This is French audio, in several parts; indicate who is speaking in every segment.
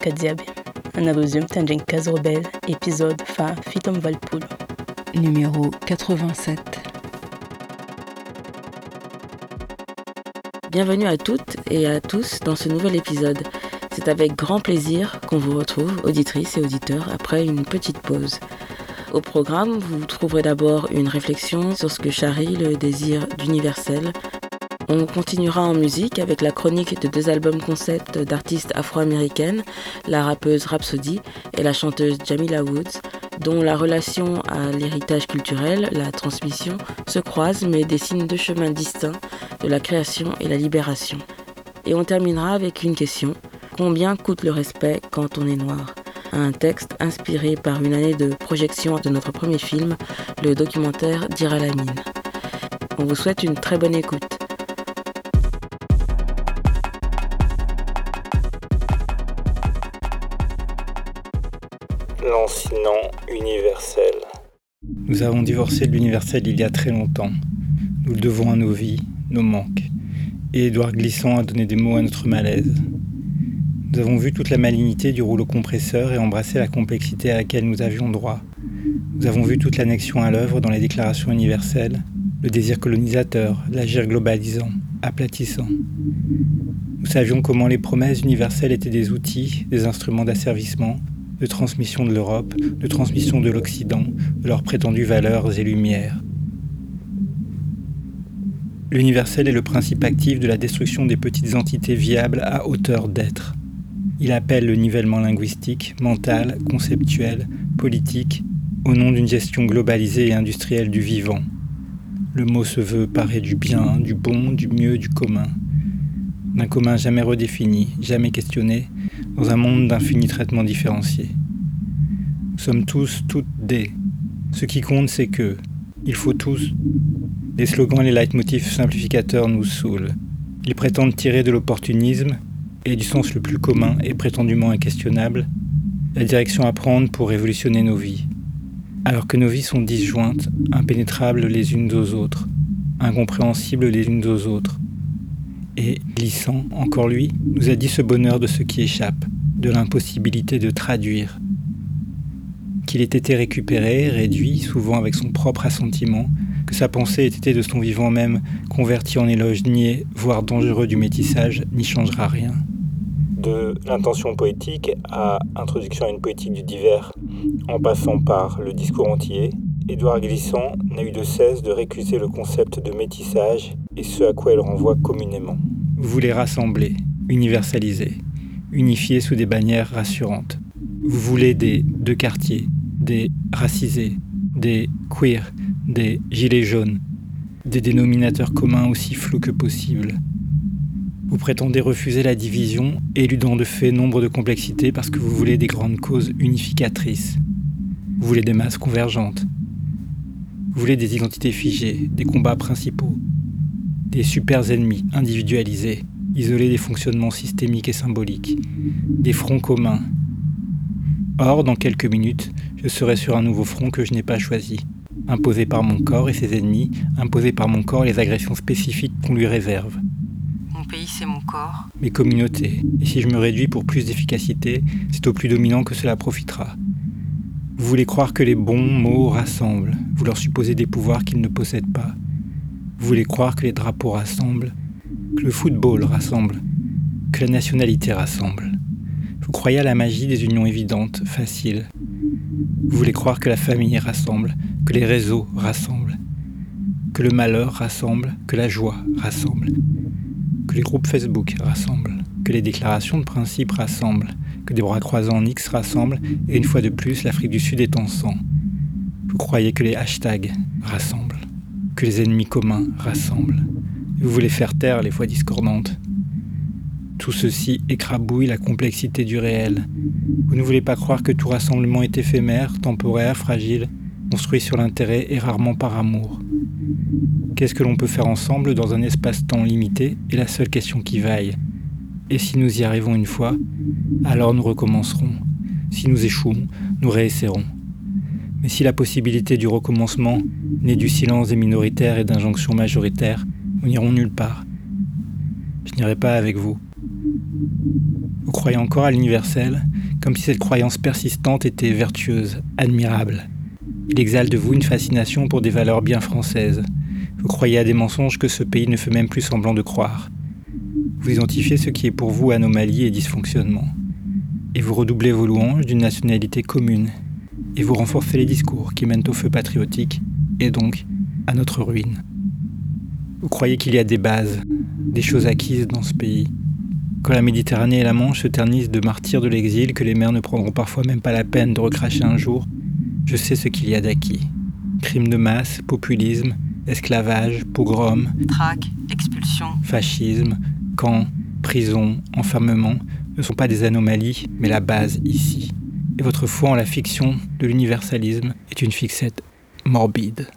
Speaker 1: kadiabe. Analozium tangen Robel, épisode fa fitom valpoul.
Speaker 2: Numéro 87.
Speaker 3: Bienvenue à toutes et à tous dans ce nouvel épisode. C'est avec grand plaisir qu'on vous retrouve, auditrices et auditeurs, après une petite pause. Au programme, vous trouverez d'abord une réflexion sur ce que charrie le désir d'universel. On continuera en musique avec la chronique de deux albums concept d'artistes afro-américaines, la rappeuse Rhapsody et la chanteuse Jamila Woods, dont la relation à l'héritage culturel, la transmission, se croisent mais dessinent deux chemins distincts de la création et la libération. Et on terminera avec une question. Combien coûte le respect quand on est noir? Un texte inspiré par une année de projection de notre premier film, le documentaire Dire la mine. On vous souhaite une très bonne écoute.
Speaker 4: Nous avons divorcé de l'universel il y a très longtemps. Nous le devons à nos vies, nos manques. Et Édouard Glissant a donné des mots à notre malaise. Nous avons vu toute la malignité du rouleau compresseur et embrassé la complexité à laquelle nous avions droit. Nous avons vu toute l'annexion à l'œuvre dans les déclarations universelles, le désir colonisateur, l'agir globalisant, aplatissant. Nous savions comment les promesses universelles étaient des outils, des instruments d'asservissement, de transmission de l'Europe, de transmission de l'Occident, de leurs prétendues valeurs et lumières. L'universel est le principe actif de la destruction des petites entités viables à hauteur d'être. Il appelle le nivellement linguistique, mental, conceptuel, politique, au nom d'une gestion globalisée et industrielle du vivant. Le mot se veut paré du bien, du bon, du mieux, du commun. D'un commun jamais redéfini, jamais questionné, dans un monde d'infinis traitements différenciés. Nous sommes tous, toutes des. Ce qui compte, c'est que, il faut tous. Les slogans et les leitmotifs simplificateurs nous saoulent. Ils prétendent tirer de l'opportunisme et du sens le plus commun et prétendument inquestionnable, la direction à prendre pour révolutionner nos vies. Alors que nos vies sont disjointes, impénétrables les unes aux autres, incompréhensibles les unes aux autres. Et glissant, encore lui, nous a dit ce bonheur de ce qui échappe, de l'impossibilité de traduire. Qu'il ait été récupéré, réduit, souvent avec son propre assentiment, que sa pensée ait été de son vivant même convertie en éloge niais, voire dangereux du métissage, n'y changera rien
Speaker 5: de l'intention poétique à introduction à une poétique du divers, en passant par le discours entier, Édouard Glissant n'a eu de cesse de récuser le concept de métissage et ce à quoi elle renvoie communément.
Speaker 4: Vous voulez rassembler, universaliser, unifier sous des bannières rassurantes. Vous voulez des deux quartiers, des racisés, des queers, des gilets jaunes, des dénominateurs communs aussi flous que possible, vous prétendez refuser la division, éludant de fait nombre de complexités parce que vous voulez des grandes causes unificatrices. Vous voulez des masses convergentes. Vous voulez des identités figées, des combats principaux, des super ennemis individualisés, isolés des fonctionnements systémiques et symboliques, des fronts communs. Or, dans quelques minutes, je serai sur un nouveau front que je n'ai pas choisi, imposé par mon corps et ses ennemis, imposé par mon corps les agressions spécifiques qu'on lui réserve
Speaker 2: pays, c'est mon corps.
Speaker 4: Mes communautés. Et si je me réduis pour plus d'efficacité, c'est au plus dominant que cela profitera. Vous voulez croire que les bons mots rassemblent. Vous leur supposez des pouvoirs qu'ils ne possèdent pas. Vous voulez croire que les drapeaux rassemblent, que le football rassemble, que la nationalité rassemble. Vous croyez à la magie des unions évidentes, faciles. Vous voulez croire que la famille rassemble, que les réseaux rassemblent, que le malheur rassemble, que la joie rassemble que les groupes Facebook rassemblent, que les déclarations de principe rassemblent, que des bras croisants en X rassemblent, et une fois de plus, l'Afrique du Sud est en sang. Vous croyez que les hashtags rassemblent, que les ennemis communs rassemblent. Vous voulez faire taire les voix discordantes. Tout ceci écrabouille la complexité du réel. Vous ne voulez pas croire que tout rassemblement est éphémère, temporaire, fragile, construit sur l'intérêt et rarement par amour. Qu'est-ce que l'on peut faire ensemble dans un espace-temps limité est la seule question qui vaille. Et si nous y arrivons une fois, alors nous recommencerons. Si nous échouons, nous réessaierons. Mais si la possibilité du recommencement naît du silence des minoritaires et d'injonctions majoritaires, nous n'irons nulle part. Je n'irai pas avec vous.
Speaker 6: Vous croyez encore à l'universel, comme si cette croyance persistante était vertueuse, admirable. Il exalte de vous une fascination pour des valeurs bien françaises. Vous croyez à des mensonges que ce pays ne fait même plus semblant de croire. Vous identifiez ce qui est pour vous anomalie et dysfonctionnement. Et vous redoublez vos louanges d'une nationalité commune. Et vous renforcez les discours qui mènent au feu patriotique, et donc à notre ruine. Vous croyez qu'il y a des bases, des choses acquises dans ce pays. Quand la Méditerranée et la Manche se ternissent de martyrs de l'exil, que les mers ne prendront parfois même pas la peine de recracher un jour, je sais ce qu'il y a d'acquis. Crimes de masse, populisme, esclavage, pogrom,
Speaker 4: traque, expulsion,
Speaker 6: fascisme, camp, prison, enfermement ne sont pas des anomalies, mais la base ici. Et votre foi en la fiction de l'universalisme est une fixette morbide.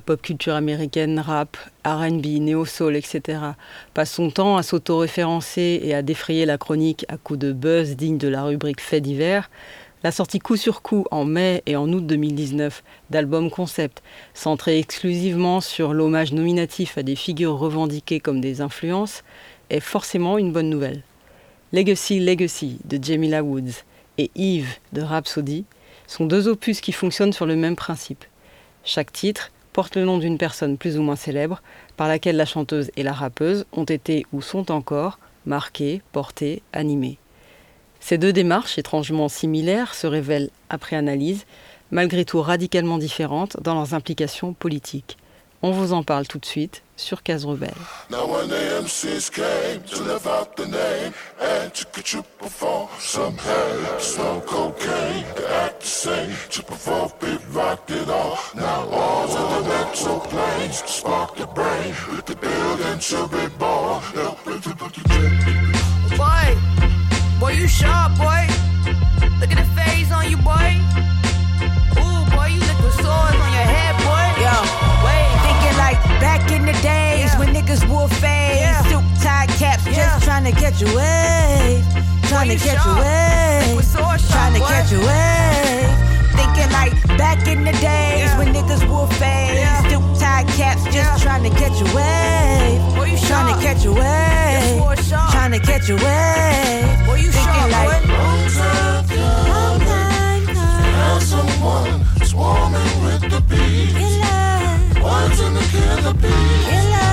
Speaker 1: Pop culture américaine, rap, RB, néo-soul, etc., passe son temps à s'auto-référencer et à défrayer la chronique à coups de buzz digne de la rubrique Faits divers, la sortie coup sur coup en mai et en août 2019 d'albums concept centrés exclusivement sur l'hommage nominatif à des figures revendiquées comme des influences est forcément une bonne nouvelle. Legacy Legacy de Jamila Woods et Eve de Rhapsody sont deux opus qui fonctionnent sur le même principe. Chaque titre porte le nom d'une personne plus ou moins célèbre par laquelle la chanteuse et la rappeuse ont été ou sont encore marquées, portées, animées. Ces deux démarches étrangement similaires se révèlent, après analyse, malgré tout radicalement différentes dans leurs implications politiques. On vous en parle tout de suite sur Case Rebelle.
Speaker 7: Now when the MCs came to live out the name
Speaker 8: trying to catch a wave, trying to catch a wave. Thinking like back in the days when niggas wore fades, suit tie caps, just trying to catch a wave, trying to catch a wave, trying to catch a wave. Thinking like
Speaker 7: Long time come, and someone swarming with the bees, wanting to kill the bees.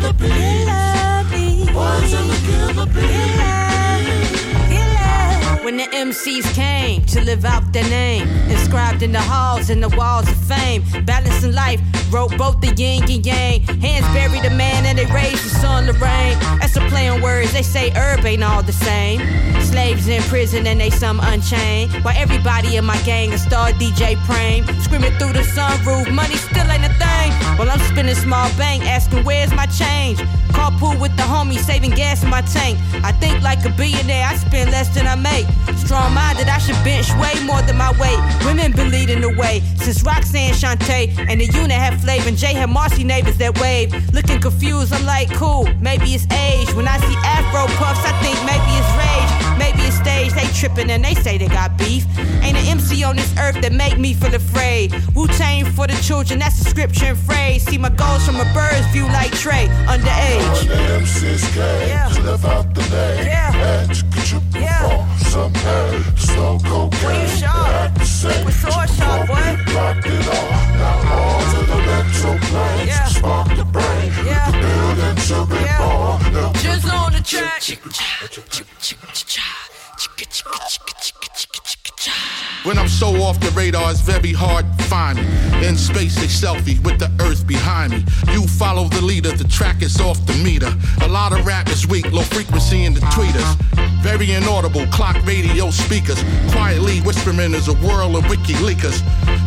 Speaker 7: Swarming with the bees, wanting to kill the bees.
Speaker 8: When the MCs came to live out their name, inscribed in the halls and the walls of fame, balancing life, wrote both the yin and yang. Hands buried a man and they raised the sun to rain. That's a play on words, they say herb ain't all the same. Slaves in prison and they some unchained. While everybody in my gang a star DJ Prame, screaming through the sunroof, money still ain't a thing. While I'm spinning small bank, asking where's my change. Carpool with the homies, saving gas in my tank. I think like a billionaire, I spend less than I make. Strong minded, I should bench way more than my weight. Women been leading the way since Roxanne Shante and the unit had flavor and Jay had Marcy neighbors that wave. Looking confused, I'm like, cool, maybe it's age. When I see Afro puffs, I think maybe it's rage. Maybe it's stage, they tripping and they say they got beef. Ain't an MC on this earth that make me feel afraid. Wu Tang for the children, that's a scripture and phrase. See my goals from a bird's view like Trey, underage.
Speaker 7: When the MCs came
Speaker 8: Yeah.
Speaker 7: to live out the name
Speaker 8: Yeah.
Speaker 7: and to get you
Speaker 8: Yeah.
Speaker 7: perform some hay, smoke cocaine,
Speaker 8: you sharp.
Speaker 7: act the same,
Speaker 9: so off the radar, it's very hard to find me. In space, a selfie with the earth behind me. You follow the leader, the track is off the meter. A lot of rap is weak, low frequency in the tweeters. Very inaudible, clock radio speakers. Quietly whispering is a whirl of wiki leakers.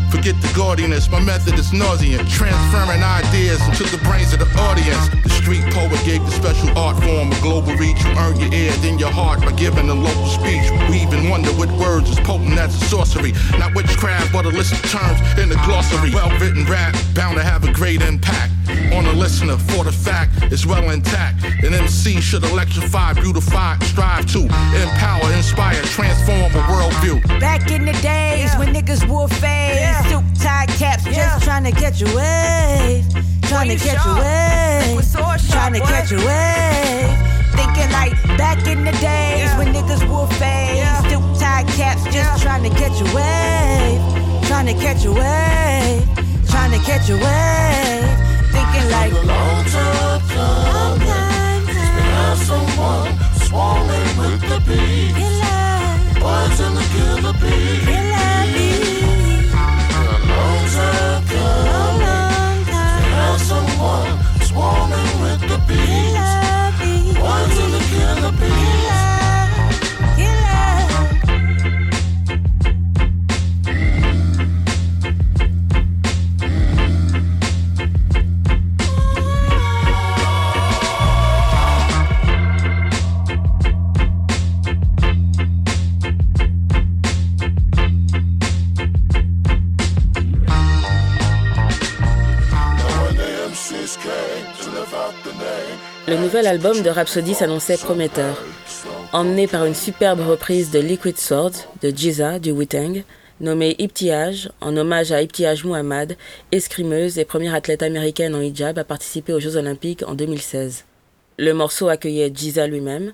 Speaker 9: Forget the gaudiness, my method is nauseant. Transferring ideas into the brains of the audience. The street poet gave the special art form a global reach. You earn your ear, then your heart by giving a local speech. We even wonder what words is potent as a sorcery. Not witchcraft, but a list of terms in the glossary. Well written rap, bound to have a great impact on the listener. For the fact it's well intact. An MC should electrify, beautify, strive to empower, inspire, transform a worldview.
Speaker 8: Back in the days when niggas wore fades, suit tie caps, just trying to catch a wave, trying to catch a wave, trying to catch a wave. Thinking like back in the days when niggas wore fades, suit tie caps, just trying to catch a wave, trying to catch a wave, trying to catch a wave. Thinking like
Speaker 7: a long time. Come, and someone swarming with the bees, wanting to kill the bees. A and someone swarming with the bees, wanting to kill the bees.
Speaker 3: Nouvel album de Rhapsody s'annonçait prometteur. Emmené par une superbe reprise de Liquid Swords de Jiza du Wu-Tang, nommée Ibtihaj, en hommage à Ibtihaj Muhammad, escrimeuse et première athlète américaine en hijab à participer aux Jeux Olympiques en 2016. Le morceau accueillait Jiza lui-même,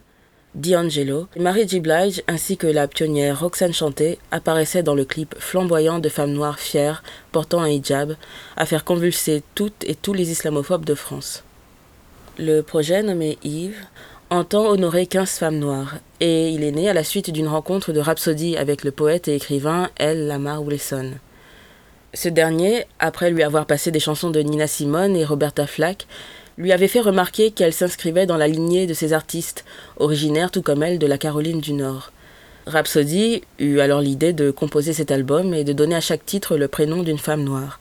Speaker 3: D'Angelo, Mary J. Blige ainsi que la pionnière Roxane Chanté apparaissaient dans le clip flamboyant de femmes noires fières portant un hijab à faire convulser toutes et tous les islamophobes de France. Le projet nommé Yves entend honorer 15 femmes noires, et il est né à la suite d'une rencontre de Rhapsody avec le poète et écrivain L. Lamar Wilson. Ce dernier, après lui avoir passé des chansons de Nina Simone et Roberta Flack, lui avait fait remarquer qu'elle s'inscrivait dans la lignée de ces artistes, originaires tout comme elle de la Caroline du Nord. Rhapsody eut alors l'idée de composer cet album et de donner à chaque titre le prénom d'une femme noire.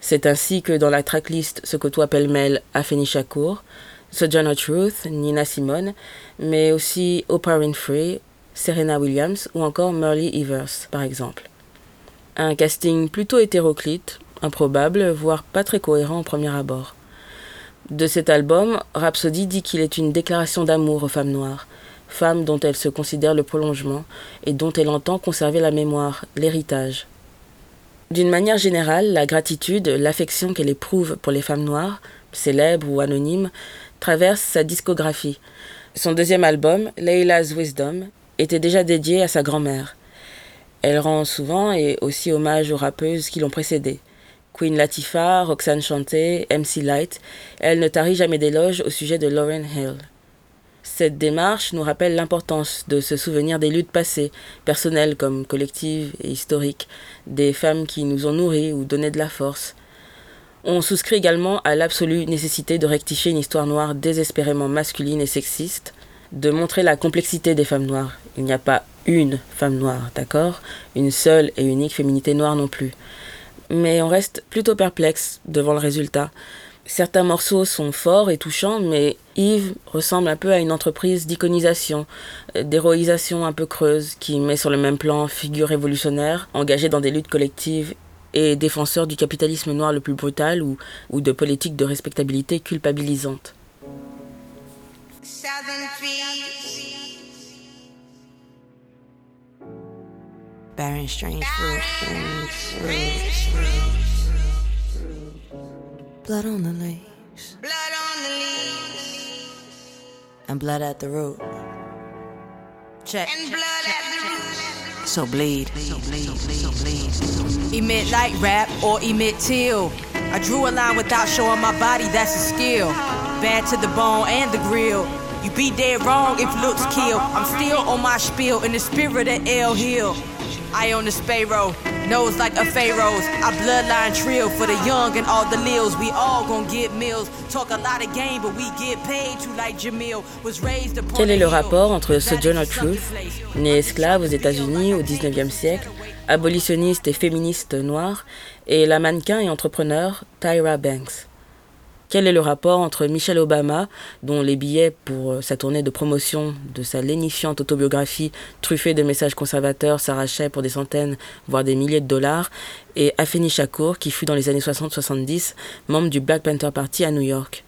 Speaker 3: C'est ainsi que dans la tracklist se côtoient pêle-mêle Afeni Shakur, Sojourner Truth, Nina Simone, mais aussi Oprah Winfrey, Serena Williams ou encore Merle Evers, par exemple. Un casting plutôt hétéroclite, improbable, voire pas très cohérent au premier abord. De cet album, Rhapsody dit qu'il est une déclaration d'amour aux femmes noires, femmes dont elle se considère le prolongement et dont elle entend conserver la mémoire, l'héritage. D'une manière générale, la gratitude, l'affection qu'elle éprouve pour les femmes noires, célèbres ou anonymes, traverse sa discographie. Son deuxième album, Layla's Wisdom, était déjà dédié à sa grand-mère. Elle rend souvent et aussi hommage aux rappeuses qui l'ont précédée. Queen Latifah, Roxanne Chanté, MC Light, elle ne tarit jamais d'éloges au sujet de Lauren Hill. Cette démarche nous rappelle l'importance de se souvenir des luttes passées, personnelles comme collectives et historiques, des femmes qui nous ont nourris ou donné de la force. On souscrit également à l'absolue nécessité de rectifier une histoire noire désespérément masculine et sexiste, de montrer la complexité des femmes noires. Il n'y a pas une femme noire, d'accord? Une seule et unique féminité noire non plus. Mais on reste plutôt perplexe devant le résultat. Certains morceaux sont forts et touchants, mais Yves ressemble un peu à une entreprise d'iconisation, d'héroïsation un peu creuse, qui met sur le même plan figure révolutionnaire, engagée dans des luttes collectives et défenseur du capitalisme noir le plus brutal ou, ou de politiques de respectabilité culpabilisantes.
Speaker 8: Bearing strange fruit, strange fruit. Blood on the leaves. Blood on the leaves. And blood at the root. Check. And blood at the root. So bleed. So bleed. So bleed. Emit light rap or emit till. I drew a line without showing my body, that's a skill. Bad to the bone and the grill. You be dead wrong if looks kill. I'm still on my spiel in the spirit of El Hill. I own the sparrow, nose like a pharaoh's. Our bloodline trill for the young and all the lils. We all gon' get meals. Talk a lot of game, but we get paid to like Jamil. Was raised upon
Speaker 3: Quel est le rapport entre Sojourner Truth, né esclave aux États-Unis au XIXe siècle, abolitionniste et féministe noire, et la mannequin et entrepreneur Tyra Banks? Quel est le rapport entre Michelle Obama, dont les billets pour euh, sa tournée de promotion de sa lénifiante autobiographie truffée de messages conservateurs s'arrachaient pour des centaines, voire des milliers de dollars, et Afeni Shakur, qui fut dans les années 60-70 membre du Black Panther Party à New York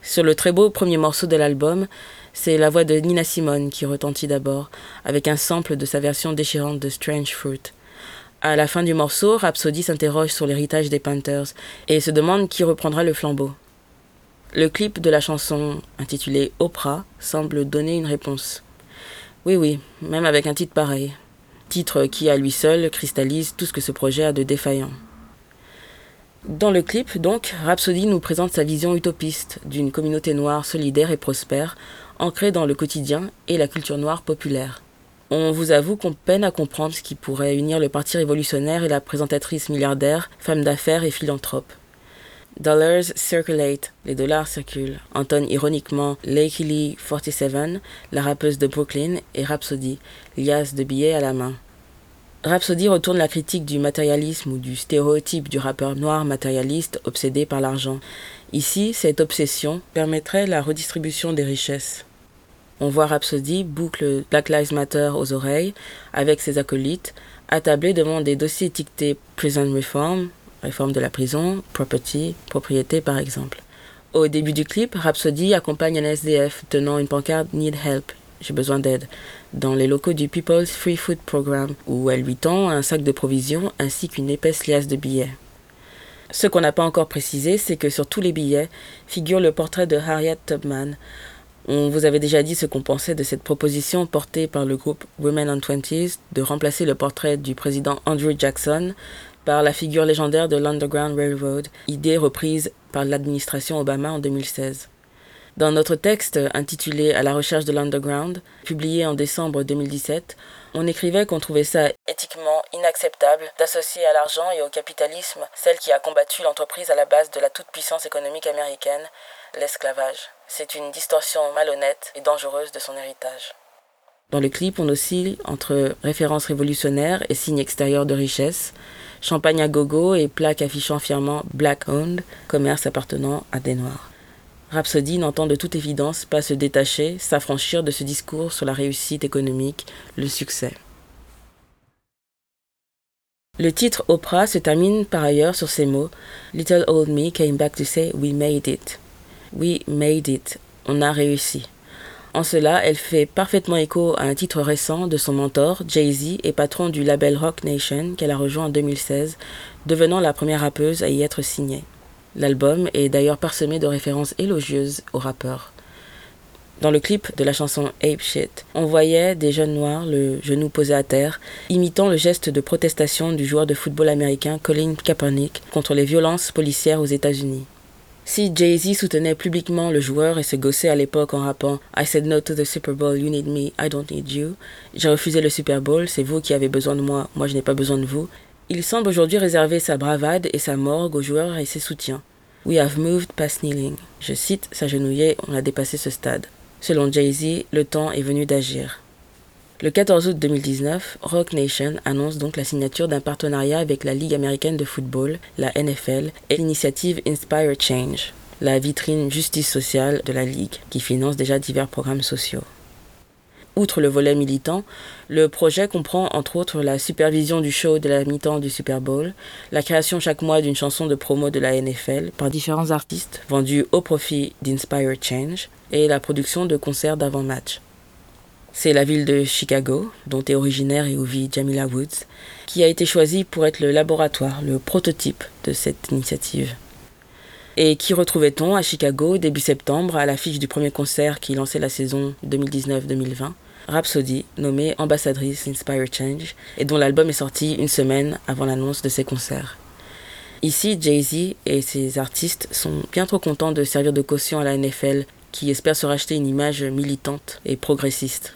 Speaker 3: Sur le très beau premier morceau de l'album, c'est la voix de Nina Simone qui retentit d'abord, avec un sample de sa version déchirante de Strange Fruit. À la fin du morceau, Rhapsody s'interroge sur l'héritage des Panthers et se demande qui reprendra le flambeau. Le clip de la chanson, intitulé Oprah, semble donner une réponse. Oui, oui, même avec un titre pareil. Titre qui, à lui seul, cristallise tout ce que ce projet a de défaillant. Dans le clip, donc, Rhapsody nous présente sa vision utopiste d'une communauté noire solidaire et prospère, ancrée dans le quotidien et la culture noire populaire. On vous avoue qu'on peine à comprendre ce qui pourrait unir le parti révolutionnaire et la présentatrice milliardaire, femme d'affaires et philanthrope. Dollars circulate, les dollars circulent, entonne ironiquement Lakey Lee 47, la rappeuse de Brooklyn, et Rhapsody, liasse de billets à la main. Rhapsody retourne la critique du matérialisme ou du stéréotype du rappeur noir matérialiste obsédé par l'argent. Ici, cette obsession permettrait la redistribution des richesses. On voit Rhapsody boucle Black Lives Matter aux oreilles avec ses acolytes, attablés devant des dossiers étiquetés Prison Reform, réforme de la prison, Property, propriété par exemple. Au début du clip, Rhapsody accompagne un SDF tenant une pancarte Need Help, j'ai besoin d'aide, dans les locaux du People's Free Food Program, où elle lui tend un sac de provisions ainsi qu'une épaisse liasse de billets. Ce qu'on n'a pas encore précisé, c'est que sur tous les billets figure le portrait de Harriet Tubman, on vous avait déjà dit ce qu'on pensait de cette proposition portée par le groupe Women on Twenties de remplacer le portrait du président Andrew Jackson par la figure légendaire de l'Underground Railroad, idée reprise par l'administration Obama en 2016. Dans notre texte intitulé À la recherche de l'underground, publié en décembre 2017, on écrivait qu'on trouvait ça éthiquement inacceptable d'associer à l'argent et au capitalisme celle qui a combattu l'entreprise à la base de la toute-puissance économique américaine, l'esclavage. C'est une distorsion malhonnête et dangereuse de son héritage. Dans le clip, on oscille entre références révolutionnaires et signes extérieurs de richesse, champagne à gogo et plaques affichant fièrement Black Owned, commerce appartenant à des Noirs. Rhapsody n'entend de toute évidence pas se détacher, s'affranchir de ce discours sur la réussite économique, le succès. Le titre Oprah se termine par ailleurs sur ces mots Little old me came back to say we made it. We made it. On a réussi. En cela, elle fait parfaitement écho à un titre récent de son mentor, Jay-Z, et patron du label Rock Nation qu'elle a rejoint en 2016, devenant la première rappeuse à y être signée. L'album est d'ailleurs parsemé de références élogieuses au rappeur. Dans le clip de la chanson Ape Shit, on voyait des jeunes noirs, le genou posé à terre, imitant le geste de protestation du joueur de football américain Colin Kaepernick contre les violences policières aux États-Unis. Si Jay-Z soutenait publiquement le joueur et se gossait à l'époque en rappant I said no to the Super Bowl, you need me, I don't need you. J'ai refusé le Super Bowl, c'est vous qui avez besoin de moi, moi je n'ai pas besoin de vous. Il semble aujourd'hui réserver sa bravade et sa morgue aux joueurs et ses soutiens. We have moved past kneeling. Je cite, s'agenouiller, on a dépassé ce stade. Selon Jay-Z, le temps est venu d'agir. Le 14 août 2019, Rock Nation annonce donc la signature d'un partenariat avec la Ligue américaine de football, la NFL, et l'initiative Inspire Change, la vitrine justice sociale de la Ligue, qui finance déjà divers programmes sociaux. Outre le volet militant, le projet comprend entre autres la supervision du show de la mi-temps du Super Bowl, la création chaque mois d'une chanson de promo de la NFL par différents artistes vendus au profit d'Inspire Change et la production de concerts d'avant-match. C'est la ville de Chicago, dont est originaire et où vit Jamila Woods, qui a été choisie pour être le laboratoire, le prototype de cette initiative. Et qui retrouvait-on à Chicago début septembre à l'affiche du premier concert qui lançait la saison 2019-2020 Rhapsody, nommée ambassadrice Inspire Change, et dont l'album est sorti une semaine avant l'annonce de ses concerts. Ici, Jay-Z et ses artistes sont bien trop contents de servir de caution à la NFL, qui espère se racheter une image militante et progressiste.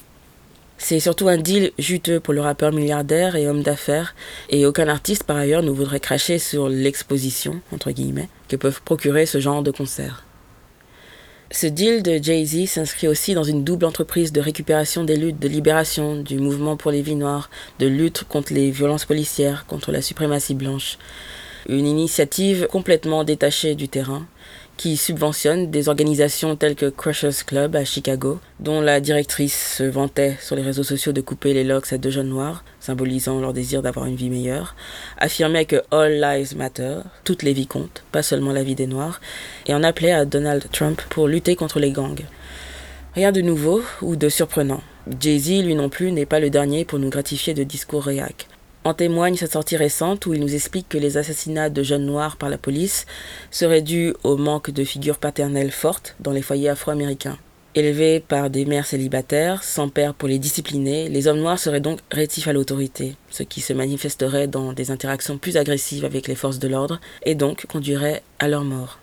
Speaker 3: C'est surtout un deal juteux pour le rappeur milliardaire et homme d'affaires, et aucun artiste par ailleurs ne voudrait cracher sur l'exposition, entre guillemets, que peuvent procurer ce genre de concerts. Ce deal de Jay-Z s'inscrit aussi dans une double entreprise de récupération des luttes de libération du mouvement pour les vies noires, de lutte contre les violences policières, contre la suprématie blanche. Une initiative complètement détachée du terrain, qui subventionne des organisations telles que Crushers Club à Chicago, dont la directrice se vantait sur les réseaux sociaux de couper les locks à deux jeunes noirs, symbolisant leur désir d'avoir une vie meilleure, affirmait que All Lives Matter, toutes les vies comptent, pas seulement la vie des noirs, et en appelait à Donald Trump pour lutter contre les gangs. Rien de nouveau ou de surprenant. Jay-Z, lui non plus, n'est pas le dernier pour nous gratifier de discours réac. En témoigne sa sortie récente où il nous explique que les assassinats de jeunes noirs par la police seraient dus au manque de figures paternelles fortes dans les foyers afro-américains. Élevés par des mères célibataires, sans père pour les discipliner, les hommes noirs seraient donc rétifs à l'autorité, ce qui se manifesterait dans des interactions plus agressives avec les forces de l'ordre et donc conduirait à leur mort.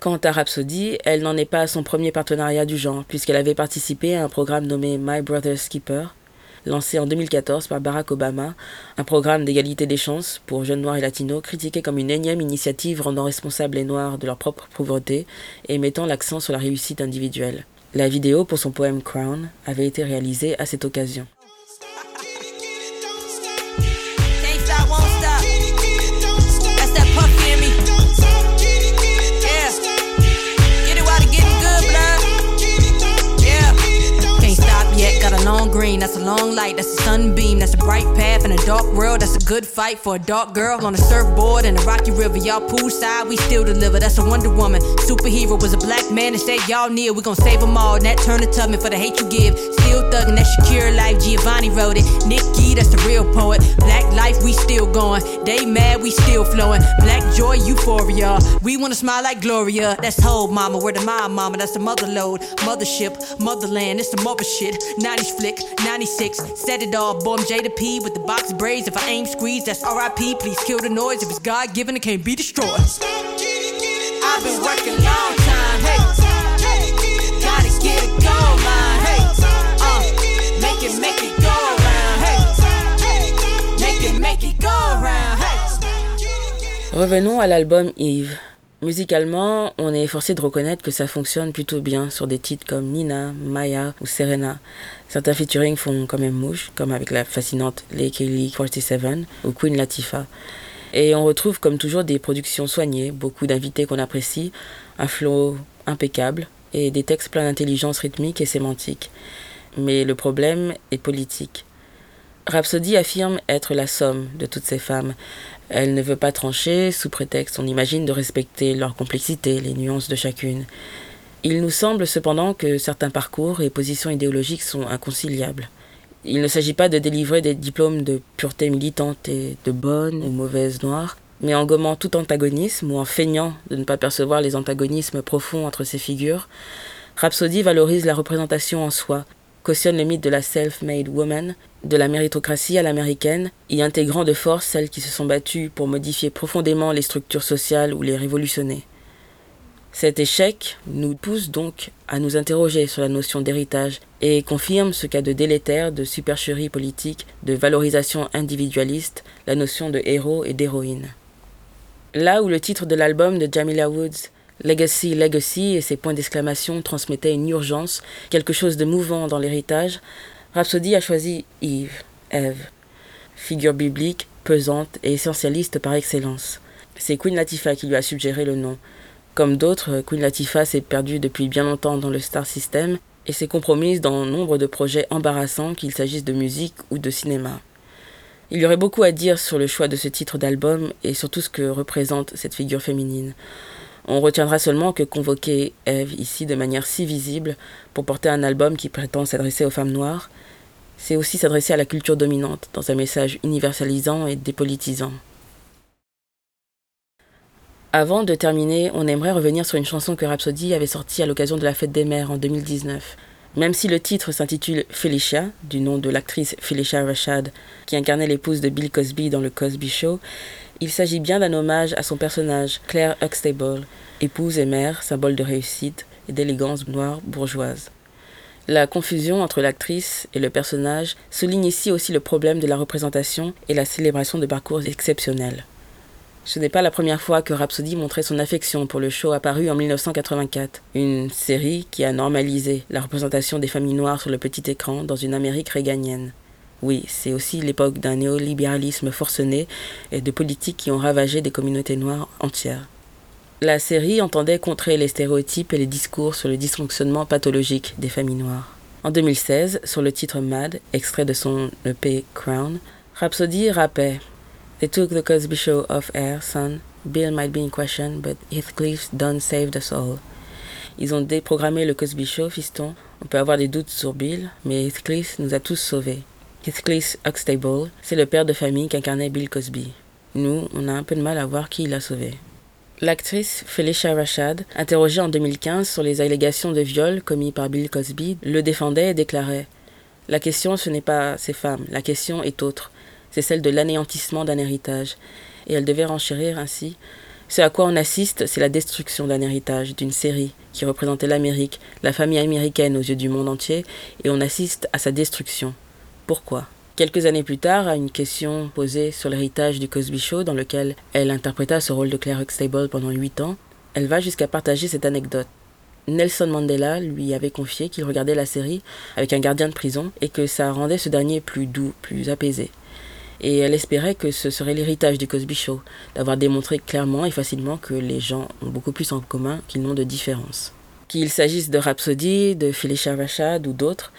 Speaker 3: Quant à Rhapsody, elle n'en est pas à son premier partenariat du genre, puisqu'elle avait participé à un programme nommé My Brother's Keeper, lancé en 2014 par Barack Obama, un programme d'égalité des chances pour jeunes noirs et latinos critiqué comme une énième initiative rendant responsables les noirs de leur propre pauvreté et mettant l'accent sur la réussite individuelle. La vidéo pour son poème Crown avait été réalisée à cette occasion.
Speaker 8: Green, that's a long light, that's a sunbeam, that's a bright path in a dark world, that's a good fight for a dark girl on a surfboard in a rocky river. Y'all poolside, we still deliver, that's a Wonder Woman. Superhero was a black man and said, Y'all near, we gon' save them all. Nat Turner Tubman for the hate you give. Thuggin', that Shakira life, Giovanni wrote it. Nick Gee, that's the real poet. Black life, we still going. They mad, we still flowing. Black joy, euphoria. We wanna smile like Gloria. That's whole mama, where the my mama, that's the mother load. Mothership, motherland, it's the mother shit. 90s flick, 96. Said it all, boy, I'm Jada P with the box braids. If I aim squeeze, that's RIP. Please kill the noise. If it's God given, it can't be destroyed. I've been working long time. Hey. go round. Hey, uh,
Speaker 3: Revenons à l'album Eve. Musicalement, on est forcé de reconnaître que ça fonctionne plutôt bien sur des titres comme Nina, Maya ou Serena. Certains featuring font quand même mouche, comme avec la fascinante Lake League 47 ou Queen Latifah. Et on retrouve comme toujours des productions soignées, beaucoup d'invités qu'on apprécie, un flow impeccable et des textes pleins d'intelligence rythmique et sémantique. Mais le problème est politique. Rhapsody affirme être la somme de toutes ces femmes. Elle ne veut pas trancher sous prétexte, on imagine, de respecter leur complexité, les nuances de chacune. Il nous semble cependant que certains parcours et positions idéologiques sont inconciliables. Il ne s'agit pas de délivrer des diplômes de pureté militante et de bonne ou mauvaise noire, mais en gommant tout antagonisme ou en feignant de ne pas percevoir les antagonismes profonds entre ces figures, Rhapsody valorise la représentation en soi, cautionne le mythe de la self-made woman, de la méritocratie à l'américaine, y intégrant de force celles qui se sont battues pour modifier profondément les structures sociales ou les révolutionner. Cet échec nous pousse donc à nous interroger sur la notion d'héritage et confirme ce qu'a de délétère, de supercherie politique, de valorisation individualiste, la notion de héros et d'héroïne. Là où le titre de l'album de Jamila Woods Legacy, Legacy et ses points d'exclamation transmettaient une urgence, quelque chose de mouvant dans l'héritage, Rhapsody a choisi Eve, Eve, figure biblique, pesante et essentialiste par excellence. C'est Queen Latifah qui lui a suggéré le nom. Comme d'autres, Queen Latifah s'est perdue depuis bien longtemps dans le star system et s'est compromise dans nombre de projets embarrassants, qu'il s'agisse de musique ou de cinéma. Il y aurait beaucoup à dire sur le choix de ce titre d'album et sur tout ce que représente cette figure féminine. On retiendra seulement que convoquer Eve ici de manière si visible pour porter un album qui prétend s'adresser aux femmes noires, c'est aussi s'adresser à la culture dominante dans un message universalisant et dépolitisant. Avant de terminer, on aimerait revenir sur une chanson que Rhapsody avait sortie à l'occasion de la fête des mères en 2019. Même si le titre s'intitule Felicia, du nom de l'actrice Felicia Rashad, qui incarnait l'épouse de Bill Cosby dans le Cosby Show, il s'agit bien d'un hommage à son personnage, Claire Huxtable, épouse et mère, symbole de réussite et d'élégance noire bourgeoise. La confusion entre l'actrice et le personnage souligne ici aussi le problème de la représentation et la célébration de parcours exceptionnels. Ce n'est pas la première fois que Rhapsody montrait son affection pour le show apparu en 1984, une série qui a normalisé la représentation des familles noires sur le petit écran dans une Amérique réganienne. Oui, c'est aussi l'époque d'un néolibéralisme forcené et de politiques qui ont ravagé des communautés noires entières. La série entendait contrer les stéréotypes et les discours sur le dysfonctionnement pathologique des familles noires. En 2016, sur le titre Mad, extrait de son EP Crown, Rhapsody rappait They took the Cosby Show off air, son. Bill might be in question, but Heathcliff's done saved us all. Ils ont déprogrammé le Cosby Show, fiston. On peut avoir des doutes sur Bill, mais Heathcliff nous a tous sauvés. Heathcliff Huxtable, c'est le père de famille qu'incarnait Bill Cosby. Nous, on a un peu de mal à voir qui l'a sauvé. L'actrice Felicia Rashad, interrogée en 2015 sur les allégations de viol commis par Bill Cosby, le défendait et déclarait La question, ce n'est pas ces femmes, la question est autre. C'est celle de l'anéantissement d'un héritage. Et elle devait renchérir ainsi ce à quoi on assiste, c'est la destruction d'un héritage, d'une série qui représentait l'Amérique, la famille américaine aux yeux du monde entier, et on assiste à sa destruction. Pourquoi? Quelques années plus tard, à une question posée sur l'héritage du Cosby Show, dans lequel elle interpréta ce rôle de Claire Huxtable pendant huit ans, elle va jusqu'à partager cette anecdote. Nelson Mandela lui avait confié qu'il regardait la série avec un gardien de prison et que ça rendait ce dernier plus doux, plus apaisé. Et elle espérait que ce serait l'héritage du Cosby Show, d'avoir démontré clairement et facilement que les gens ont beaucoup plus en commun qu'ils n'ont de différence. Qu'il s'agisse de Rhapsody, de Felicia Rashad ou d'autres,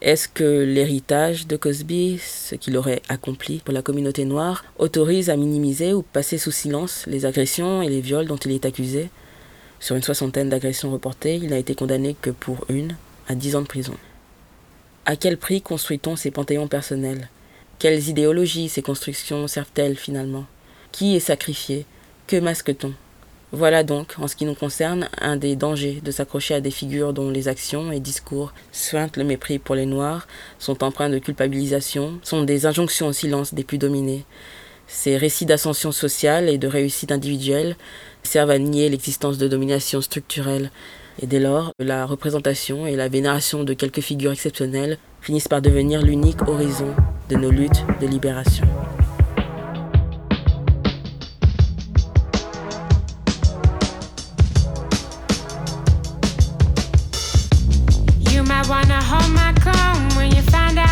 Speaker 3: est-ce que l'héritage de Cosby, ce qu'il aurait accompli pour la communauté noire, autorise à minimiser ou passer sous silence les agressions et les viols dont il est accusé? Sur une soixantaine d'agressions reportées, il n'a été condamné que pour une, à dix ans de prison. À quel prix construit-on ces panthéons personnels? Quelles idéologies ces constructions servent-elles finalement? Qui est sacrifié? Que masque-t-on? Voilà donc, en ce qui nous concerne, un des dangers de s'accrocher à des figures dont les actions et discours suintent le mépris pour les Noirs, sont empreints de culpabilisation, sont des injonctions au silence des plus dominés. Ces récits d'ascension sociale et de réussite individuelle servent à nier l'existence de domination structurelle, Et dès lors, la représentation et la vénération de quelques figures exceptionnelles finissent par devenir l'unique horizon de nos luttes de libération.
Speaker 10: come when you find out.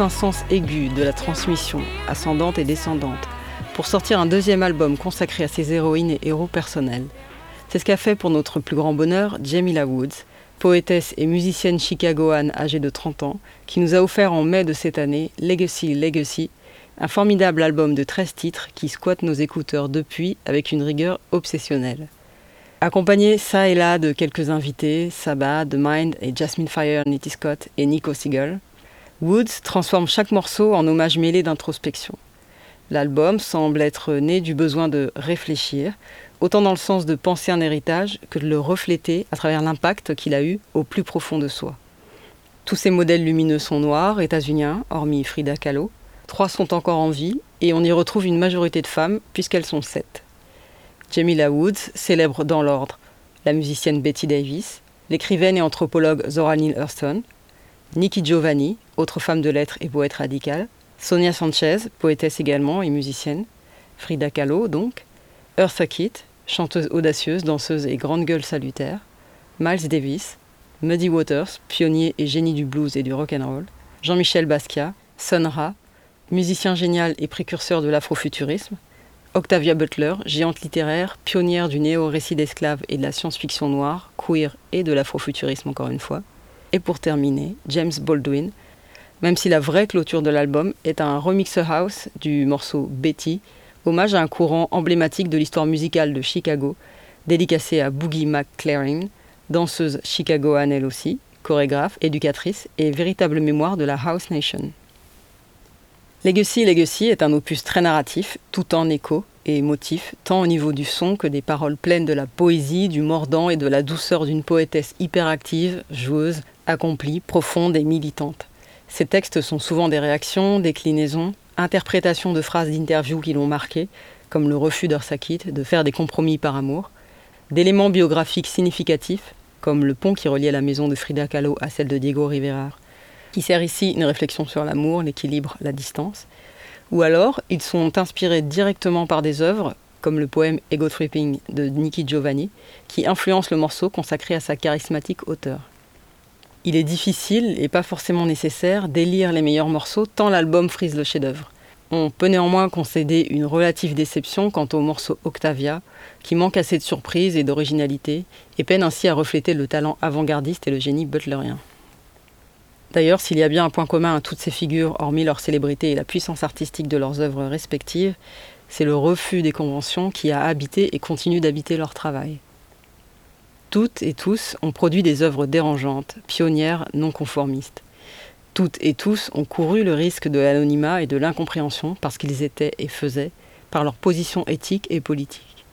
Speaker 10: Un sens aigu de la transmission, ascendante et descendante, pour sortir un deuxième album consacré à ses héroïnes et héros personnels. C'est ce qu'a fait pour notre plus grand bonheur Jamila Woods, poétesse et musicienne chicagoane âgée de 30 ans, qui nous a offert en mai de cette année Legacy Legacy, un formidable album de 13 titres qui squatte nos écouteurs depuis avec une rigueur obsessionnelle.
Speaker 1: Accompagné ça et là de quelques invités, Saba, The Mind et Jasmine Fire, Nitty Scott et Nico Siegel, Woods transforme chaque morceau en hommage mêlé d'introspection. L'album semble être né du besoin de réfléchir, autant dans le sens de penser un héritage que de le refléter à travers l'impact qu'il a eu au plus profond de soi. Tous ces modèles lumineux sont noirs, états-uniens, hormis Frida Kahlo. Trois sont encore en vie et on y retrouve une majorité de femmes puisqu'elles sont sept. Jamila Woods célèbre dans l'ordre la musicienne Betty Davis, l'écrivaine et anthropologue Zora Neale Hurston, Nikki Giovanni, autre femme de lettres et poète radicale, Sonia Sanchez, poétesse également et musicienne, Frida Kahlo donc, Eartha Kitt, chanteuse audacieuse, danseuse et grande gueule salutaire, Miles Davis, Muddy Waters, pionnier et génie du blues et du rock and roll, Jean-Michel Basquiat, Sun Ra, musicien génial et précurseur de l'afrofuturisme, Octavia Butler, géante littéraire, pionnière du néo-récit d'esclaves et de la science-fiction noire, queer et de l'afrofuturisme encore une fois. Et pour terminer, James Baldwin, même si la vraie clôture de l'album est un remix house du morceau Betty, hommage à un courant emblématique de l'histoire musicale de Chicago, dédicacé à Boogie McClaren, danseuse chicagoane elle aussi, chorégraphe, éducatrice et véritable mémoire de la House Nation. Legacy Legacy est un opus très narratif, tout en écho et émotif, tant au niveau du son que des paroles pleines de la poésie, du mordant et de la douceur d'une poétesse hyperactive, joueuse, accomplie, profonde et militante. Ces textes sont souvent des réactions, déclinaisons, interprétations de phrases d'interviews qui l'ont marqué, comme le refus d'Ursakit de faire des compromis par amour, d'éléments biographiques significatifs, comme le pont qui reliait la maison de Frida Kahlo à celle de Diego Rivera, qui sert ici une réflexion sur l'amour, l'équilibre, la distance. Ou alors, ils sont inspirés directement par des œuvres, comme le poème Ego Tripping de Nikki Giovanni, qui influence le morceau consacré à sa charismatique auteur. Il est difficile, et pas forcément nécessaire, d'élire les meilleurs morceaux tant l'album frise le chef-d'œuvre. On peut néanmoins concéder une relative déception quant au morceau Octavia, qui manque assez de surprise et d'originalité, et peine ainsi à refléter le talent avant-gardiste et le génie butlerien. D'ailleurs, s'il y a bien un point commun à toutes ces figures, hormis leur célébrité et la puissance artistique de leurs œuvres respectives, c'est le refus des conventions qui a habité et continue d'habiter leur travail. Toutes et tous ont produit des œuvres dérangeantes, pionnières, non conformistes. Toutes et tous ont couru le risque de l'anonymat et de l'incompréhension parce qu'ils étaient et faisaient, par leur position éthique et politique.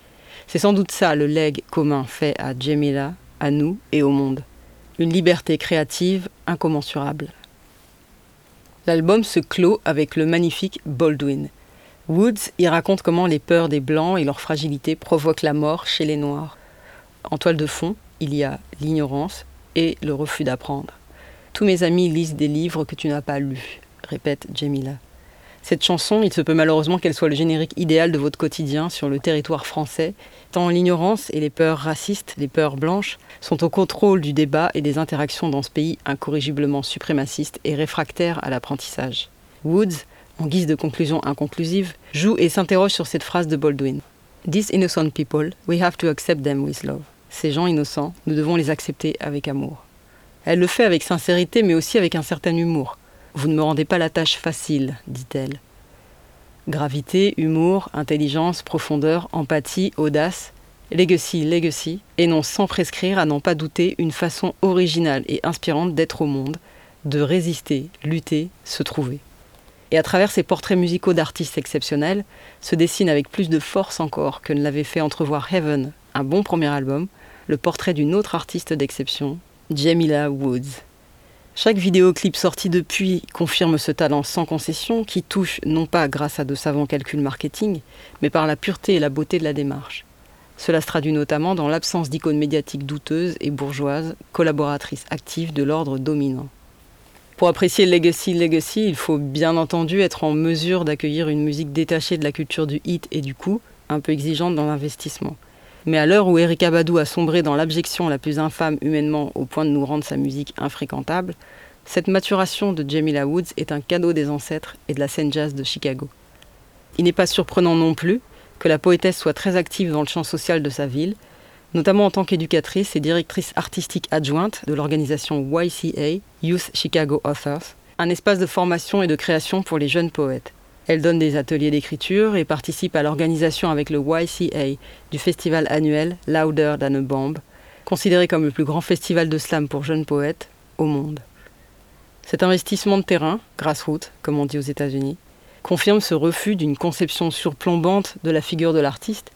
Speaker 1: C'est sans doute ça le legs commun fait à Jemila, à nous et au monde une liberté créative incommensurable. L'album se clôt avec le magnifique Baldwin. Woods y raconte comment les peurs des Blancs et leur fragilité provoquent la mort chez les Noirs. En toile de fond, il y a l'ignorance et le refus d'apprendre. Tous mes amis lisent des livres que tu n'as pas lus, répète Jamila. Cette chanson, il se peut malheureusement qu'elle soit le générique idéal de votre quotidien sur le territoire français, tant l'ignorance et les peurs racistes, les peurs blanches, sont au contrôle du débat et des interactions dans ce pays incorrigiblement suprémaciste et réfractaire à l'apprentissage. Woods, en guise de conclusion inconclusive, joue et s'interroge sur cette phrase de Baldwin. These innocent people, we have to accept them with love. Ces gens innocents, nous devons les accepter avec amour. Elle le fait avec sincérité mais aussi avec un certain humour. Vous ne me rendez pas la tâche facile, dit-elle. Gravité, humour, intelligence, profondeur, empathie, audace, legacy, legacy, non sans prescrire à n'en pas douter une façon originale et inspirante d'être au monde, de résister, lutter, se trouver. Et à travers ces portraits musicaux d'artistes exceptionnels, se dessine avec plus de force encore que ne l'avait fait entrevoir Heaven, un bon premier album, le portrait d'une autre artiste d'exception, Jamila Woods. Chaque vidéoclip sorti depuis confirme ce talent sans concession qui touche non pas grâce à de savants calculs marketing, mais par la pureté et la beauté de la démarche. Cela se traduit notamment dans l'absence d'icônes médiatiques douteuses et bourgeoises, collaboratrices actives de l'ordre dominant. Pour apprécier Legacy Legacy, il faut bien entendu être en mesure d'accueillir une musique détachée de la culture du hit et du coup, un peu exigeante dans l'investissement. Mais à l'heure où Erika Badou a sombré dans l'abjection la plus infâme humainement au point de nous rendre sa musique infréquentable, cette maturation de Jamila Woods est un cadeau des ancêtres et de la scène jazz de Chicago. Il n'est pas surprenant non plus que la poétesse soit très active dans le champ social de sa ville, notamment en tant qu'éducatrice et directrice artistique adjointe de l'organisation YCA, Youth Chicago Authors, un espace de formation et de création pour les jeunes poètes. Elle donne des ateliers d'écriture et participe à l'organisation avec le YCA du festival annuel Louder Than a Bomb, considéré comme le plus grand festival de slam pour jeunes poètes au monde. Cet investissement de terrain, grassroots, comme on dit aux États-Unis, confirme ce refus d'une conception surplombante de la figure de l'artiste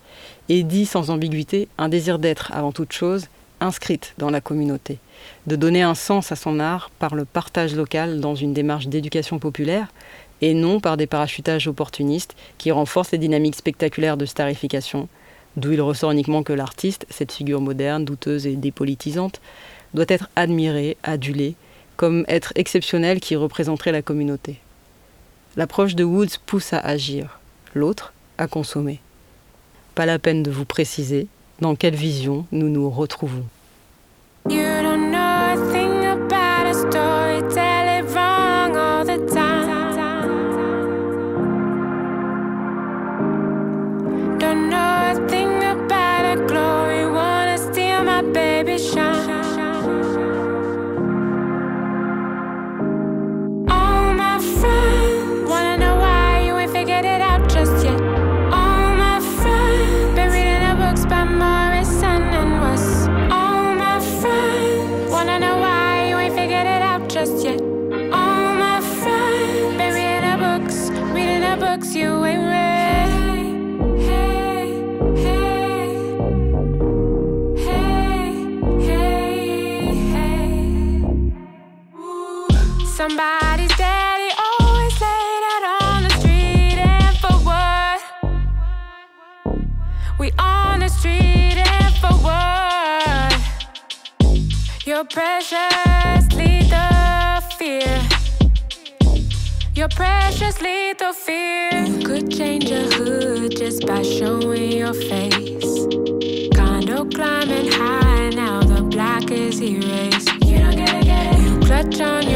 Speaker 1: et dit sans ambiguïté un désir d'être, avant toute chose, inscrite dans la communauté, de donner un sens à son art par le partage local dans une démarche d'éducation populaire et non par des parachutages opportunistes qui renforcent les dynamiques spectaculaires de starification, d'où il ressort uniquement que l'artiste, cette figure moderne, douteuse et dépolitisante, doit être admiré, adulé, comme être exceptionnel qui représenterait la communauté. L'approche de Woods pousse à agir, l'autre à consommer. Pas la peine de vous préciser dans quelle vision nous nous retrouvons.
Speaker 10: Your precious little fear. Your precious little fear. You could change a hood just by showing your face. Condo climbing high, now the block is erased. You don't get it, get it. You clutch on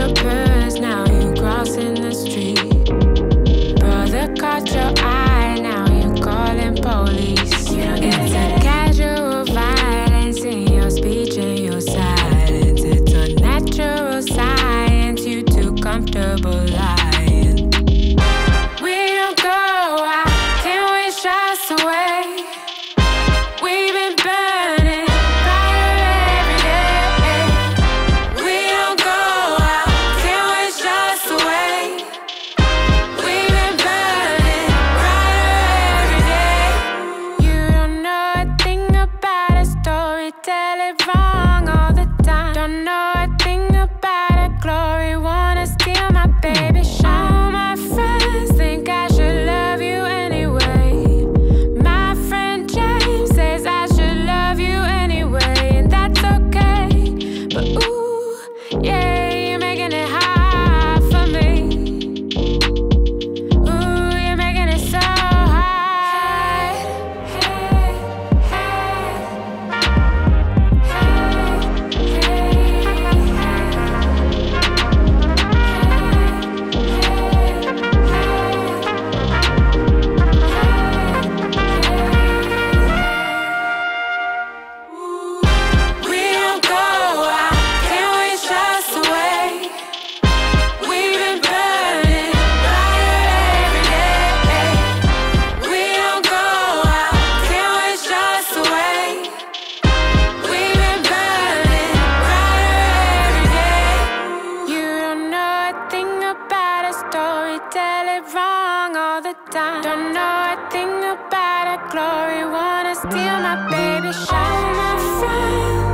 Speaker 10: steal my baby, shine my
Speaker 1: friend.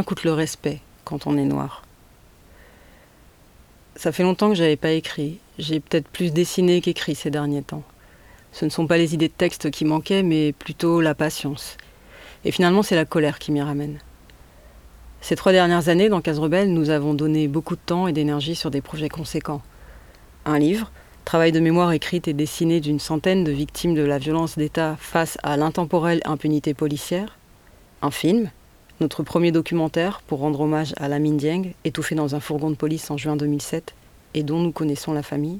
Speaker 1: Coûte le respect quand on est noir? Ça fait longtemps que j'avais pas écrit. J'ai peut-être plus dessiné qu'écrit ces derniers temps. Ce ne sont pas les idées de texte qui manquaient, mais plutôt la patience. Et finalement, c'est la colère qui m'y ramène. Ces trois dernières années, dans Case Rebelle, nous avons donné beaucoup de temps et d'énergie sur des projets conséquents. Un livre, travail de mémoire écrite et dessiné d'une centaine de victimes de la violence d'État face à l'intemporelle impunité policière. Un film, notre premier documentaire pour rendre hommage à Lamine Dieng, étouffé dans un fourgon de police en juin 2007 et dont nous connaissons la famille.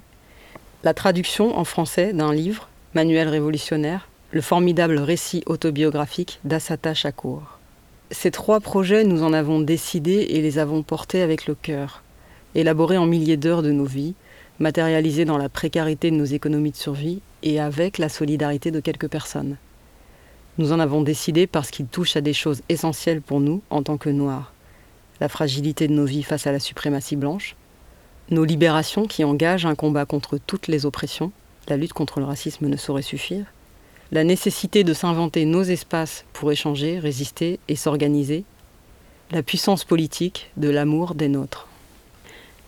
Speaker 1: La traduction en français d'un livre, Manuel révolutionnaire, le formidable récit autobiographique d'Assata Shakur. Ces trois projets, nous en avons décidé et les avons portés avec le cœur, élaborés en milliers d'heures de nos vies, matérialisés dans la précarité de nos économies de survie et avec la solidarité de quelques personnes. Nous en avons décidé parce qu'ils touchent à des choses essentielles pour nous en tant que Noirs. La fragilité de nos vies face à la suprématie blanche, nos libérations qui engagent un combat contre toutes les oppressions, la lutte contre le racisme ne saurait suffire, la nécessité de s'inventer nos espaces pour échanger, résister et s'organiser, la puissance politique de l'amour des nôtres.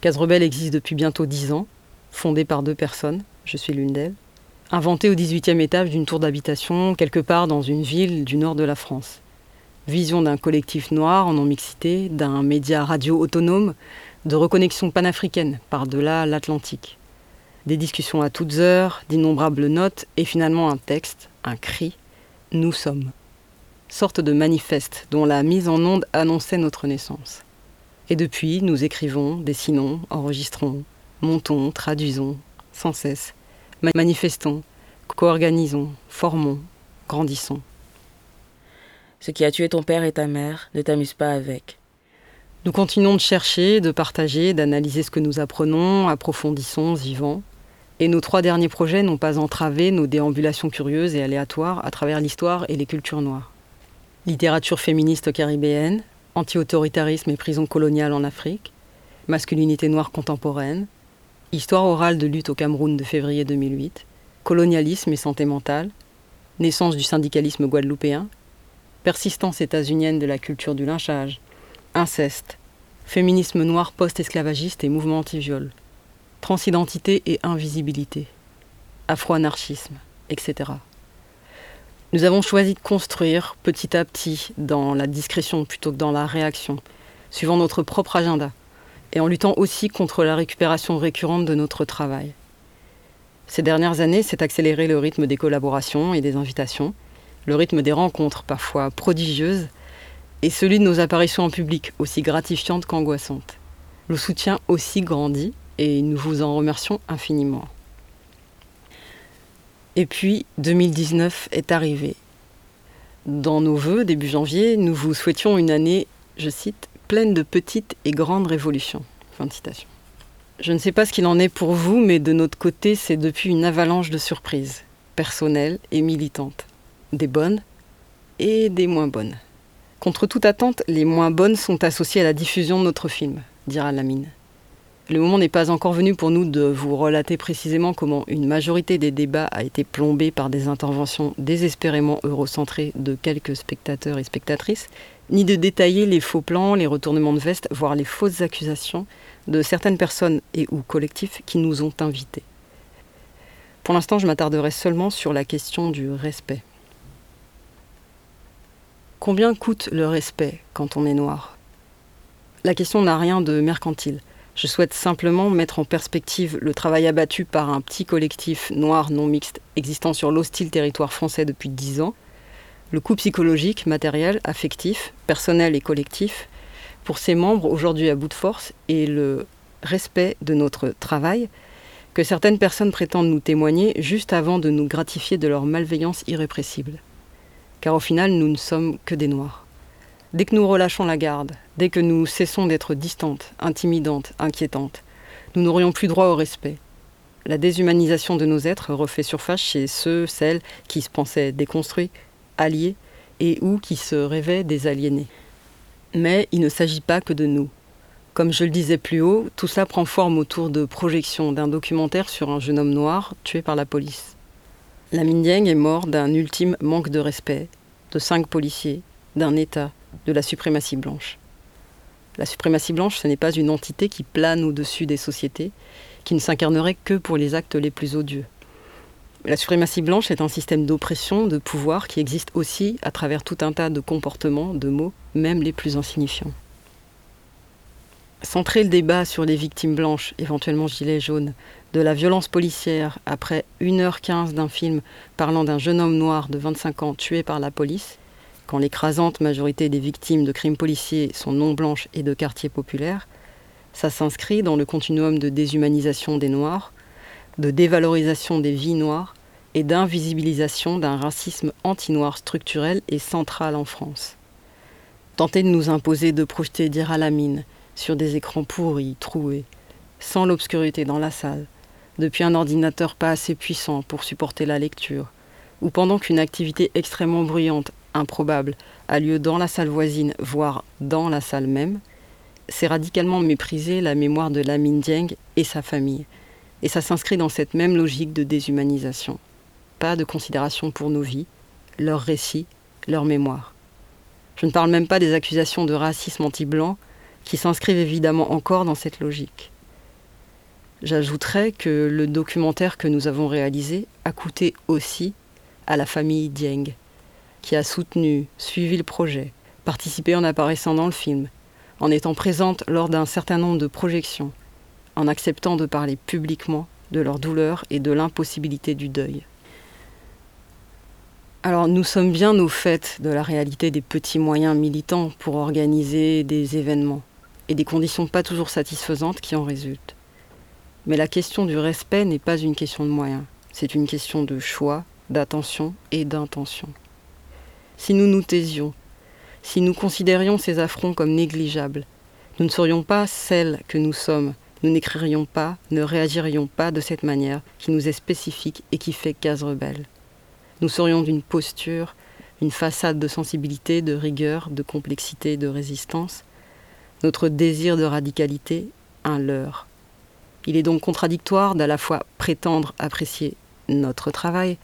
Speaker 1: Case Rebelle existe depuis bientôt dix ans, fondée par deux personnes, je suis l'une d'elles, inventée au 18e étage d'une tour d'habitation quelque part dans une ville du nord de la France. Vision d'un collectif noir en non-mixité, d'un média radio autonome, de reconnexion panafricaine par-delà l'Atlantique. Des discussions à toutes heures, d'innombrables notes et finalement un texte, un cri, nous sommes. Sorte de manifeste dont la mise en onde annonçait notre naissance. Et depuis, nous écrivons, dessinons, enregistrons, montons, traduisons, sans cesse, manifestons, co-organisons, formons, grandissons.
Speaker 3: Ce qui a tué ton père et ta mère, ne t'amuse pas avec.
Speaker 1: Nous continuons de chercher, de partager, d'analyser ce que nous apprenons, approfondissons, vivons. Et nos trois derniers projets n'ont pas entravé nos déambulations curieuses et aléatoires à travers l'histoire et les cultures noires. Littérature féministe caribéenne, anti-autoritarisme et prison coloniale en Afrique, masculinité noire contemporaine, histoire orale de lutte au Cameroun de février 2008, colonialisme et santé mentale, naissance du syndicalisme guadeloupéen, persistance états-unienne de la culture du lynchage, inceste, féminisme noir post-esclavagiste et mouvement anti-viol, transidentité et invisibilité, afro-anarchisme, etc. Nous avons choisi de construire petit à petit dans la discrétion plutôt que dans la réaction, suivant notre propre agenda, et en luttant aussi contre la récupération récurrente de notre travail. Ces dernières années, c'est accéléré le rythme des collaborations et des invitations, le rythme des rencontres parfois prodigieuses, et celui de nos apparitions en public, aussi gratifiantes qu'angoissantes. Le soutien aussi grandit, et nous vous en remercions infiniment. Et puis 2019 est arrivé. Dans nos voeux, début janvier, nous vous souhaitions une année, je cite, pleine de petites et grandes révolutions. Fin de citation. Je ne sais pas ce qu'il en est pour vous, mais de notre côté, c'est depuis une avalanche de surprises, personnelles et militantes. Des bonnes et des moins bonnes. Contre toute attente, les moins bonnes sont associées à la diffusion de notre film, dira Lamine. Le moment n'est pas encore venu pour nous de vous relater précisément comment une majorité des débats a été plombée par des interventions désespérément eurocentrées de quelques spectateurs et spectatrices, ni de détailler les faux plans, les retournements de veste, voire les fausses accusations de certaines personnes et ou collectifs qui nous ont invités. Pour l'instant, je m'attarderai seulement sur la question du respect. Combien coûte le respect quand on est noir? La question n'a rien de mercantile. Je souhaite simplement mettre en perspective le travail abattu par un petit collectif noir non mixte existant sur l'hostile territoire français depuis dix ans, le coût psychologique, matériel, affectif, personnel et collectif pour ses membres aujourd'hui à bout de force et le respect de notre travail que certaines personnes prétendent nous témoigner juste avant de nous gratifier de leur malveillance irrépressible. Car au final, nous ne sommes que des noirs. Dès que nous relâchons la garde, dès que nous cessons d'être distantes, intimidantes, inquiétantes, nous n'aurions plus droit au respect. La déshumanisation de nos êtres refait surface chez ceux, celles qui se pensaient déconstruits, alliés, et ou qui se rêvaient désaliénés. Mais il ne s'agit pas que de nous. Comme je le disais plus haut, tout ça prend forme autour de projections d'un documentaire sur un jeune homme noir tué par la police. La Dieng est mort d'un ultime manque de respect, de cinq policiers, d'un État, de la suprématie blanche. La suprématie blanche, ce n'est pas une entité qui plane au-dessus des sociétés, qui ne s'incarnerait que pour les actes les plus odieux. La suprématie blanche est un système d'oppression, de pouvoir qui existe aussi à travers tout un tas de comportements, de mots, même les plus insignifiants. Centrer le débat sur les victimes blanches, éventuellement gilets jaunes, de la violence policière après 1h15 d'un film parlant d'un jeune homme noir de 25 ans tué par la police, quand l'écrasante majorité des victimes de crimes policiers sont non blanches et de quartiers populaires, ça s'inscrit dans le continuum de déshumanisation des Noirs, de dévalorisation des vies noires et d'invisibilisation d'un racisme anti-noir structurel et central en France. Tenter de nous imposer de projeter dire à la mine sur des écrans pourris, troués, sans l'obscurité dans la salle, depuis un ordinateur pas assez puissant pour supporter la lecture, ou pendant qu'une activité extrêmement bruyante, improbable, a lieu dans la salle voisine, voire dans la salle même, c'est radicalement mépriser la mémoire de Lamine Dieng et sa famille. Et ça s'inscrit dans cette même logique de déshumanisation. Pas de considération pour nos vies, leurs récits, leur mémoire. Je ne parle même pas des accusations de racisme anti-blanc qui s'inscrivent évidemment encore dans cette logique. J'ajouterais que le documentaire que nous avons réalisé a coûté aussi à la famille Dieng, qui a soutenu, suivi le projet, participé en apparaissant dans le film, en étant présente lors d'un certain nombre de projections, en acceptant de parler publiquement de leur douleur et de l'impossibilité du deuil. Alors nous sommes bien au fait de la réalité des petits moyens militants pour organiser des événements et des conditions pas toujours satisfaisantes qui en résultent. Mais la question du respect n'est pas une question de moyens, c'est une question de choix, d'attention et d'intention. Si nous nous taisions, si nous considérions ces affronts comme négligeables, nous ne serions pas celles que nous sommes, nous n'écririons pas, ne réagirions pas de cette manière qui nous est spécifique et qui fait case rebelle. Nous serions d'une posture, une façade de sensibilité, de rigueur, de complexité, de résistance, notre désir de radicalité, un leurre. Il est donc contradictoire d'à la fois prétendre apprécier notre travail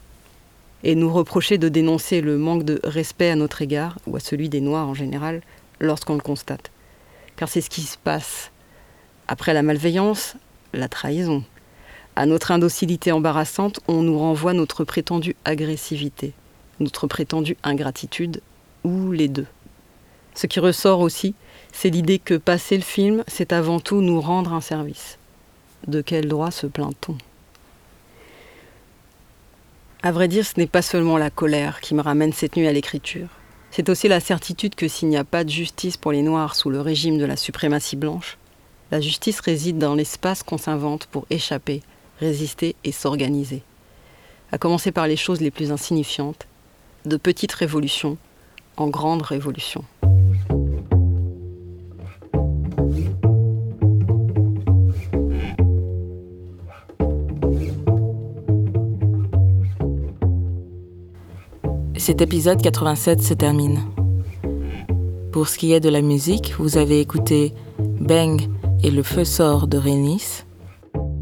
Speaker 1: et nous reprocher de dénoncer le manque de respect à notre égard, ou à celui des Noirs en général, lorsqu'on le constate. Car c'est ce qui se passe. Après la malveillance, la trahison. À notre indocilité embarrassante, on nous renvoie notre prétendue agressivité, notre prétendue ingratitude, ou les deux. Ce qui ressort aussi, c'est l'idée que passer le film, c'est avant tout nous rendre un service. De quel droit se plaint-on? À vrai dire, ce n'est pas seulement la colère qui me ramène cette nuit à l'écriture. C'est aussi la certitude que s'il n'y a pas de justice pour les Noirs sous le régime de la suprématie blanche, la justice réside dans l'espace qu'on s'invente pour échapper, résister et s'organiser. À commencer par les choses les plus insignifiantes, de petites révolutions en grandes révolutions.
Speaker 3: Cet épisode 87 se termine. Pour ce qui est de la musique, vous avez écouté Bang et le feu sort de Rénis,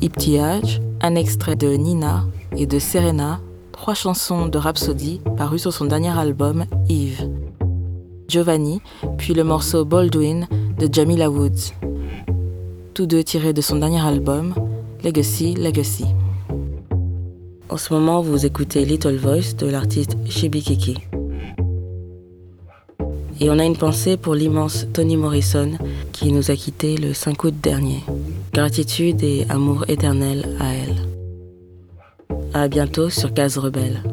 Speaker 3: Iptiage, un extrait de Nina et de Serena, trois chansons de Rhapsody parues sur son dernier album Eve. Giovanni, puis le morceau Baldwin de Jamila Woods. Tous deux tirés de son dernier album, Legacy Legacy. En ce moment, vous écoutez Little Voice de l'artiste Shibikiki. Et on a une pensée pour l'immense Toni Morrison qui nous a quittés le 5 août dernier. Gratitude et amour éternel à elle. À bientôt sur Case Rebelle.